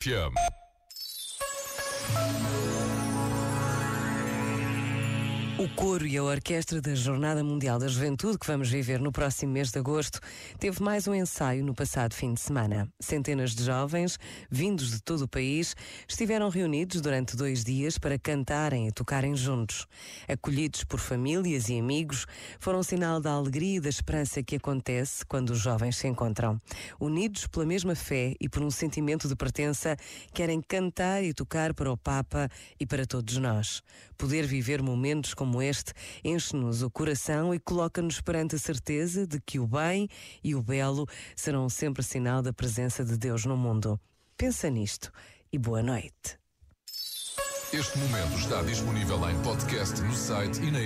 Pium. O coro e a orquestra da Jornada Mundial da Juventude, que vamos viver no próximo mês de agosto, teve mais um ensaio no passado fim de semana. Centenas de jovens, vindos de todo o país, estiveram reunidos durante dois dias para cantarem e tocarem juntos. Acolhidos por famílias e amigos, foram sinal da alegria e da esperança que acontece quando os jovens se encontram. Unidos pela mesma fé e por um sentimento de pertença, querem cantar e tocar para o Papa e para todos nós. Poder viver momentos como como este enche-nos o coração e coloca-nos perante a certeza de que o bem e o belo serão sempre sinal da presença de Deus no mundo. Pensa nisto e boa noite. Este momento está disponível em podcast no site e na.